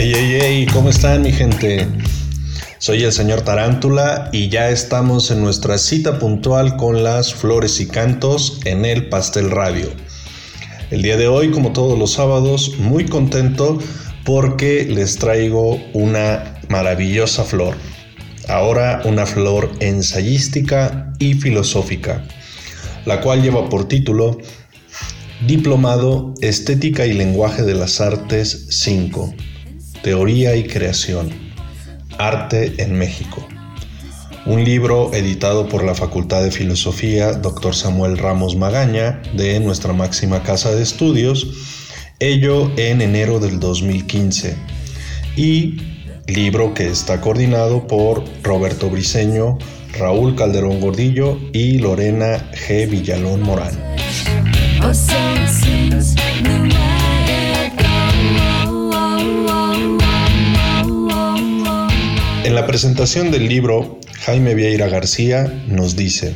Hey, hey, hey, ¿cómo están mi gente? Soy el señor Tarántula y ya estamos en nuestra cita puntual con las flores y cantos en el Pastel Radio. El día de hoy, como todos los sábados, muy contento porque les traigo una maravillosa flor. Ahora una flor ensayística y filosófica, la cual lleva por título Diplomado Estética y Lenguaje de las Artes 5. Teoría y Creación. Arte en México. Un libro editado por la Facultad de Filosofía Dr. Samuel Ramos Magaña de nuestra máxima casa de estudios, ello en enero del 2015. Y libro que está coordinado por Roberto Briceño, Raúl Calderón Gordillo y Lorena G. Villalón Morán. En la presentación del libro, Jaime Vieira García nos dice,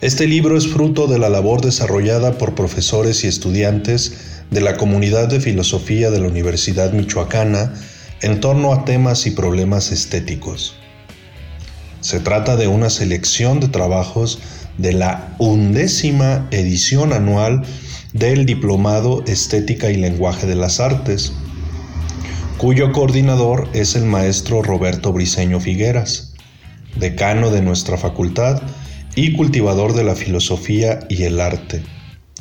Este libro es fruto de la labor desarrollada por profesores y estudiantes de la comunidad de filosofía de la Universidad Michoacana en torno a temas y problemas estéticos. Se trata de una selección de trabajos de la undécima edición anual del Diplomado Estética y Lenguaje de las Artes, cuyo coordinador es el maestro Roberto Briceño Figueras, decano de nuestra facultad y cultivador de la filosofía y el arte,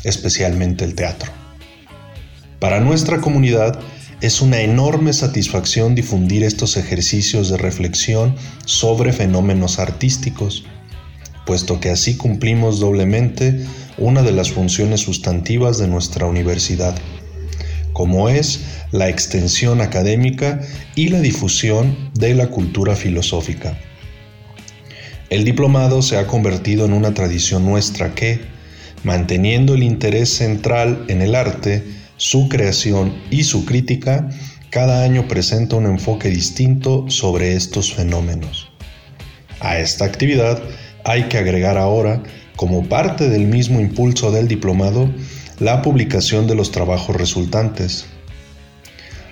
especialmente el teatro. Para nuestra comunidad es una enorme satisfacción difundir estos ejercicios de reflexión sobre fenómenos artísticos, puesto que así cumplimos doblemente una de las funciones sustantivas de nuestra universidad como es la extensión académica y la difusión de la cultura filosófica. El diplomado se ha convertido en una tradición nuestra que, manteniendo el interés central en el arte, su creación y su crítica, cada año presenta un enfoque distinto sobre estos fenómenos. A esta actividad hay que agregar ahora, como parte del mismo impulso del diplomado, la publicación de los trabajos resultantes.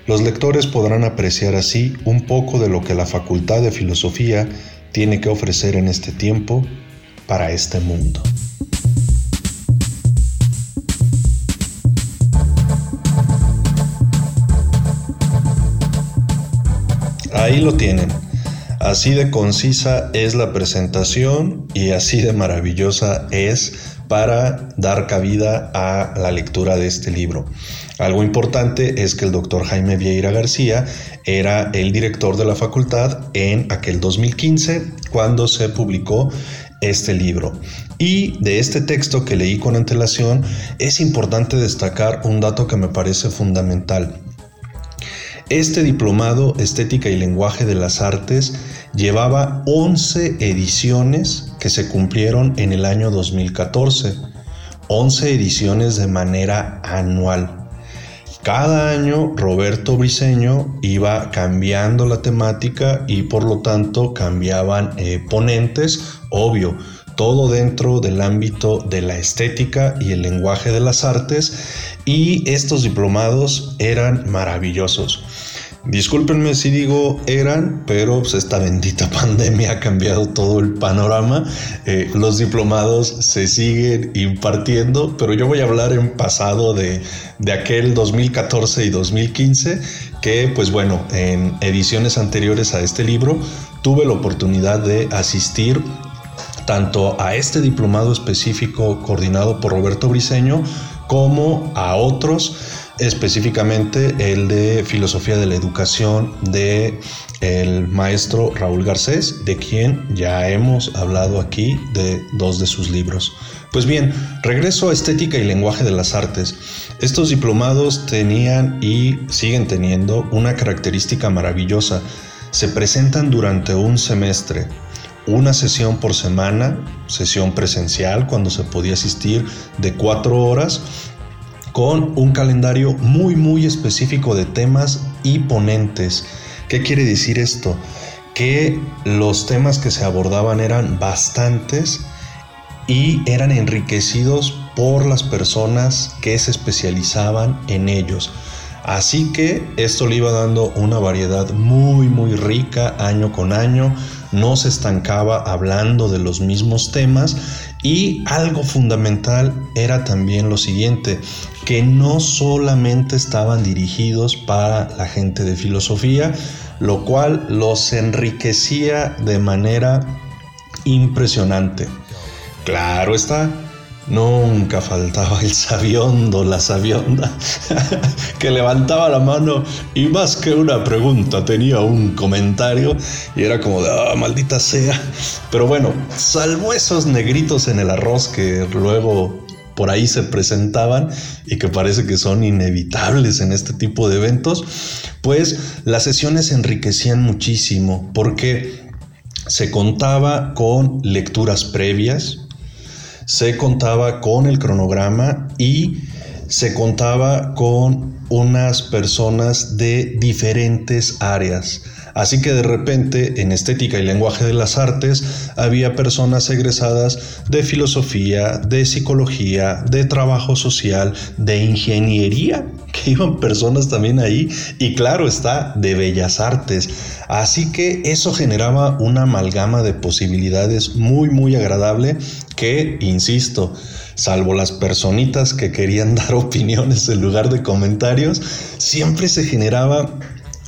Los lectores podrán apreciar así un poco de lo que la Facultad de Filosofía tiene que ofrecer en este tiempo para este mundo. Ahí lo tienen. Así de concisa es la presentación y así de maravillosa es para dar cabida a la lectura de este libro. Algo importante es que el doctor Jaime Vieira García era el director de la facultad en aquel 2015 cuando se publicó este libro. Y de este texto que leí con antelación es importante destacar un dato que me parece fundamental. Este diplomado Estética y Lenguaje de las Artes llevaba 11 ediciones que se cumplieron en el año 2014. 11 ediciones de manera anual. Cada año Roberto Briceño iba cambiando la temática y por lo tanto cambiaban eh, ponentes, obvio, todo dentro del ámbito de la estética y el lenguaje de las artes y estos diplomados eran maravillosos. Discúlpenme si digo eran, pero pues, esta bendita pandemia ha cambiado todo el panorama. Eh, los diplomados se siguen impartiendo, pero yo voy a hablar en pasado de, de aquel 2014 y 2015, que pues bueno, en ediciones anteriores a este libro tuve la oportunidad de asistir tanto a este diplomado específico coordinado por Roberto Briceño como a otros específicamente el de Filosofía de la Educación de el maestro Raúl Garcés, de quien ya hemos hablado aquí de dos de sus libros. Pues bien, regreso a Estética y Lenguaje de las Artes. Estos diplomados tenían y siguen teniendo una característica maravillosa. Se presentan durante un semestre, una sesión por semana, sesión presencial cuando se podía asistir de cuatro horas con un calendario muy muy específico de temas y ponentes. ¿Qué quiere decir esto? Que los temas que se abordaban eran bastantes y eran enriquecidos por las personas que se especializaban en ellos. Así que esto le iba dando una variedad muy muy rica año con año, no se estancaba hablando de los mismos temas y algo fundamental era también lo siguiente, que no solamente estaban dirigidos para la gente de filosofía, lo cual los enriquecía de manera impresionante. Claro está, Nunca faltaba el sabiondo, la sabionda, que levantaba la mano y más que una pregunta tenía un comentario y era como de, ah, maldita sea. Pero bueno, salvo esos negritos en el arroz que luego por ahí se presentaban y que parece que son inevitables en este tipo de eventos, pues las sesiones se enriquecían muchísimo porque se contaba con lecturas previas, se contaba con el cronograma y se contaba con unas personas de diferentes áreas. Así que de repente en estética y lenguaje de las artes había personas egresadas de filosofía, de psicología, de trabajo social, de ingeniería, que iban personas también ahí, y claro está, de bellas artes. Así que eso generaba una amalgama de posibilidades muy, muy agradable que, insisto, salvo las personitas que querían dar opiniones en lugar de comentarios, siempre se generaba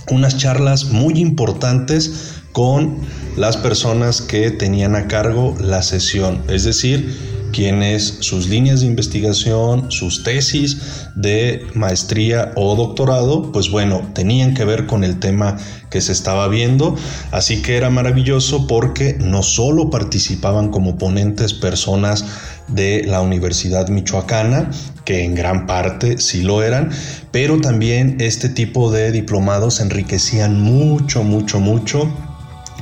unas charlas muy importantes con las personas que tenían a cargo la sesión, es decir, quienes sus líneas de investigación, sus tesis de maestría o doctorado, pues bueno, tenían que ver con el tema que se estaba viendo, así que era maravilloso porque no solo participaban como ponentes personas de la Universidad Michoacana, que en gran parte sí lo eran, pero también este tipo de diplomados enriquecían mucho, mucho, mucho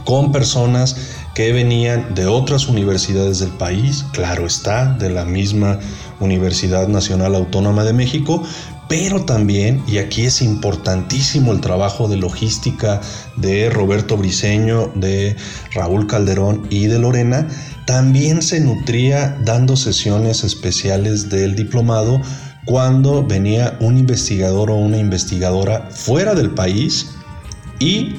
con personas que venían de otras universidades del país, claro está, de la misma Universidad Nacional Autónoma de México, pero también, y aquí es importantísimo el trabajo de logística de Roberto Briceño, de Raúl Calderón y de Lorena, también se nutría dando sesiones especiales del diplomado cuando venía un investigador o una investigadora fuera del país y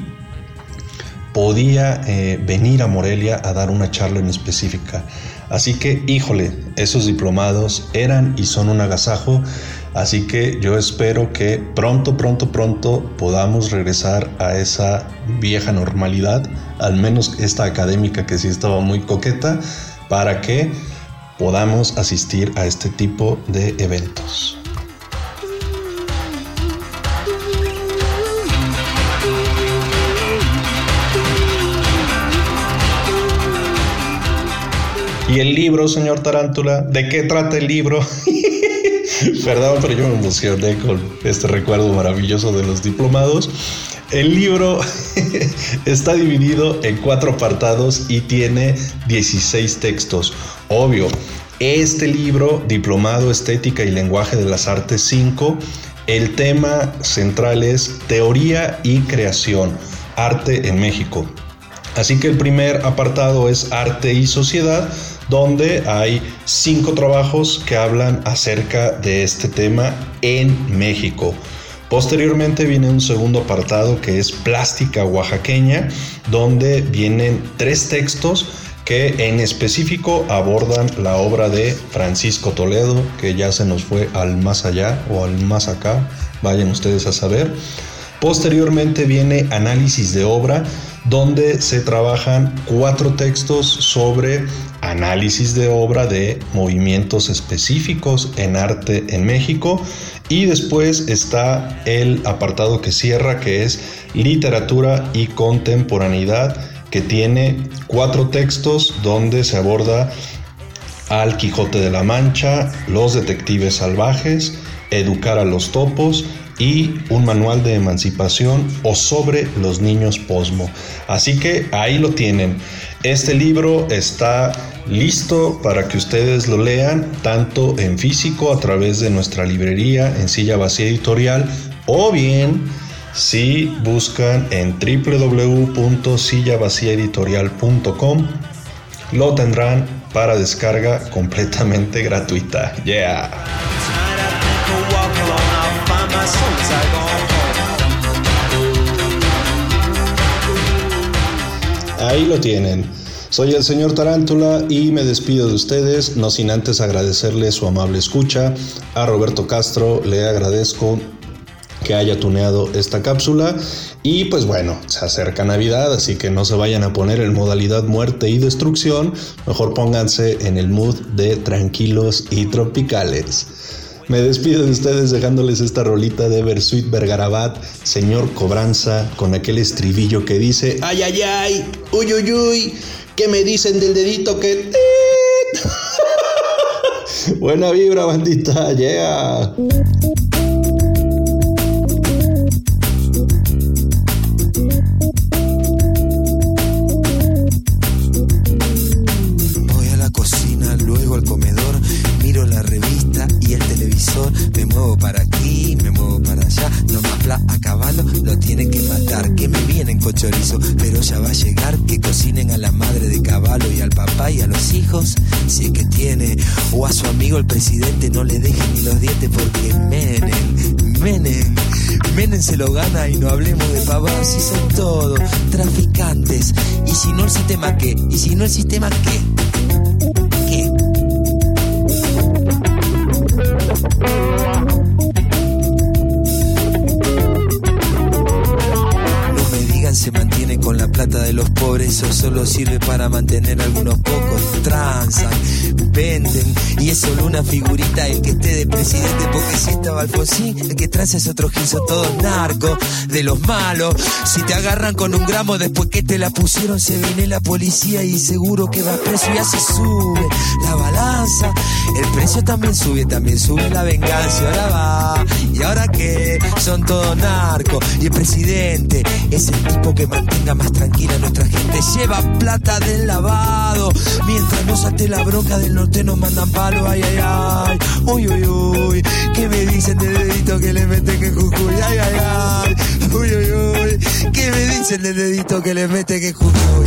podía eh, venir a Morelia a dar una charla en específica. Así que, híjole, esos diplomados eran y son un agasajo. Así que yo espero que pronto, pronto, pronto podamos regresar a esa vieja normalidad, al menos esta académica que sí estaba muy coqueta, para que podamos asistir a este tipo de eventos. Y el libro, señor Tarántula, ¿de qué trata el libro? Perdón, pero yo me emocioné con este recuerdo maravilloso de los diplomados. El libro está dividido en cuatro apartados y tiene 16 textos. Obvio, este libro, Diplomado Estética y Lenguaje de las Artes 5, el tema central es Teoría y Creación, Arte en México. Así que el primer apartado es Arte y Sociedad, donde hay cinco trabajos que hablan acerca de este tema en México. Posteriormente viene un segundo apartado que es Plástica Oaxaqueña, donde vienen tres textos que en específico abordan la obra de Francisco Toledo, que ya se nos fue al más allá o al más acá, vayan ustedes a saber. Posteriormente viene análisis de obra, donde se trabajan cuatro textos sobre análisis de obra de movimientos específicos en arte en México y después está el apartado que cierra que es literatura y contemporaneidad que tiene cuatro textos donde se aborda al Quijote de la Mancha, los detectives salvajes, educar a los topos y un manual de emancipación o sobre los niños posmo. Así que ahí lo tienen. Este libro está listo para que ustedes lo lean tanto en físico a través de nuestra librería en Silla Vacía Editorial o bien si buscan en www.sillavaciaeditorial.com lo tendrán para descarga completamente gratuita. Yeah. Ahí lo tienen. Soy el señor Tarántula y me despido de ustedes, no sin antes agradecerle su amable escucha. A Roberto Castro le agradezco que haya tuneado esta cápsula. Y pues bueno, se acerca Navidad, así que no se vayan a poner en modalidad muerte y destrucción, mejor pónganse en el mood de tranquilos y tropicales. Me despido de ustedes dejándoles esta rolita de Versuit Vergarabat, Señor Cobranza, con aquel estribillo que dice, ay, ay, ay, uy, uy, uy, ¿qué me dicen del dedito que... Buena vibra, bandita, yeah. Se lo gana y no hablemos de pavos, si son todos traficantes, y si no el sistema qué, y si no el sistema qué, de los pobres, eso solo sirve para mantener algunos pocos. Transan, venden, y es solo una figurita el que esté de presidente, porque si estaba Alfonsín, el que transa es otro giso, todos narcos, de los malos. Si te agarran con un gramo después que te la pusieron, se viene la policía y seguro que va preso y así sube la balanza. El precio también sube, también sube la venganza, ahora va. ¿Y ahora qué? Son todos narcos. Y el presidente es el tipo que mantenga más nuestra gente. Lleva plata del lavado. Mientras no salte la bronca del norte nos mandan palo. Ay, ay, ay. Uy, uy, uy. ¿Qué me dicen del dedito que le meten que Jujuy? Ay, ay, ay. Uy, uy, uy. ¿Qué me dicen del dedito que le meten que Jujuy?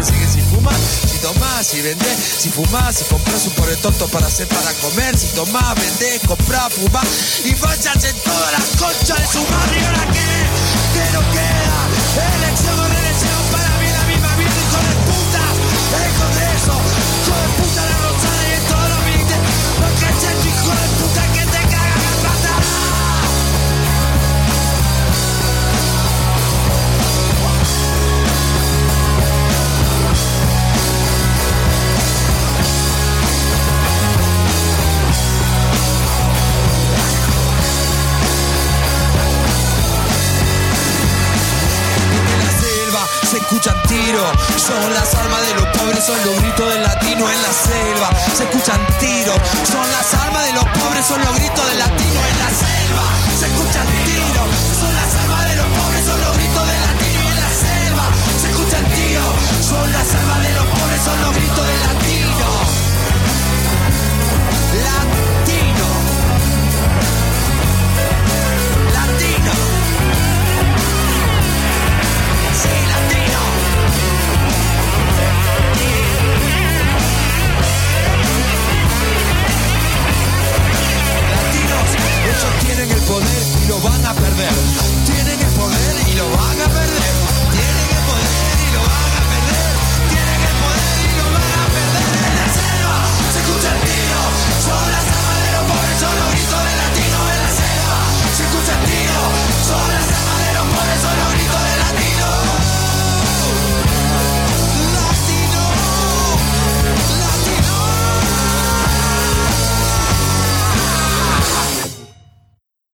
compras un pobre tonto para hacer para comer, si tomás, vendés, comprás, fumás y vayas en todas las conchas de su madre. ¿Y ahora qué? ¿Qué no queda? Elección o reelección Son las armas de los pobres, son los gritos del latino en la selva. Se escuchan tiros. Son las armas de los pobres, son los gritos del latino en la selva. Se escuchan tiros. Son las armas de los pobres, son los gritos poder y lo van a perder. Tiene que poder y lo van a perder. Tiene que poder.